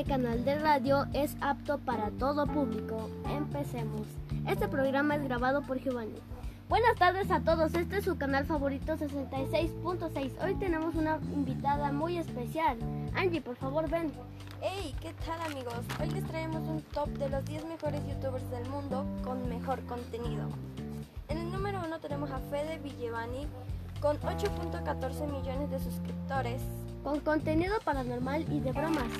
Este canal de radio es apto para todo público. Empecemos. Este programa es grabado por Giovanni. Buenas tardes a todos, este es su canal favorito 66.6. Hoy tenemos una invitada muy especial. Angie, por favor, ven. Hey, ¿qué tal amigos? Hoy les traemos un top de los 10 mejores youtubers del mundo con mejor contenido. En el número 1 tenemos a Fede Villevani con 8.14 millones de suscriptores. Con contenido paranormal y de bromas.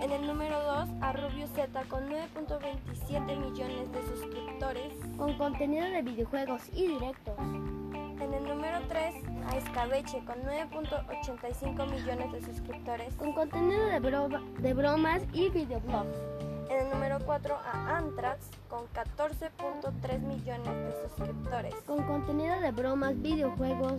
En el número 2 a Rubio Z con 9.27 millones de suscriptores. Con contenido de videojuegos y directos. En el número 3 a Escabeche con 9.85 millones de suscriptores. Con contenido de, bro- de bromas y videoblogs. En el número 4 a Antrax con 14.3 millones de suscriptores. Con contenido de bromas, videojuegos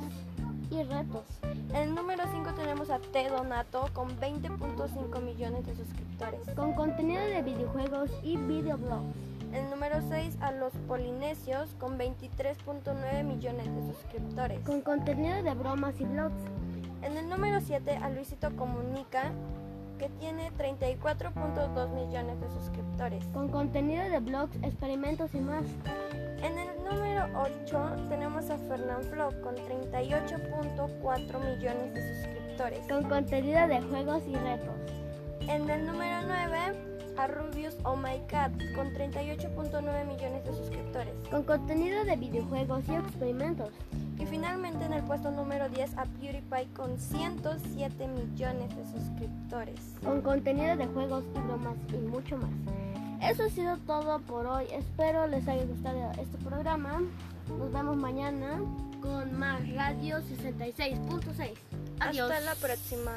y retos. En el número 5 tenemos a T Donato con 20.5 millones de suscriptores. Con contenido de videojuegos y videoblogs. En el número 6 a Los Polinesios con 23.9 millones de suscriptores. Con contenido de bromas y blogs. En el número 7 a Luisito Comunica que tiene 34.2 millones de suscriptores. Con contenido de blogs, experimentos y más. En el número 8 tenemos a Fernán Flo con 38.4 millones de suscriptores. Con contenido de juegos y retos. En el número 9 a Rubius Oh My Cat con 38.9 millones de suscriptores. Con contenido de videojuegos y experimentos. Y finalmente en el puesto número 10 a PewDiePie con 107 millones de suscriptores. Con contenido de juegos y bromas y mucho más. Eso ha sido todo por hoy. Espero les haya gustado este programa. Nos vemos mañana con más Radio 66.6. Adiós. Hasta la próxima.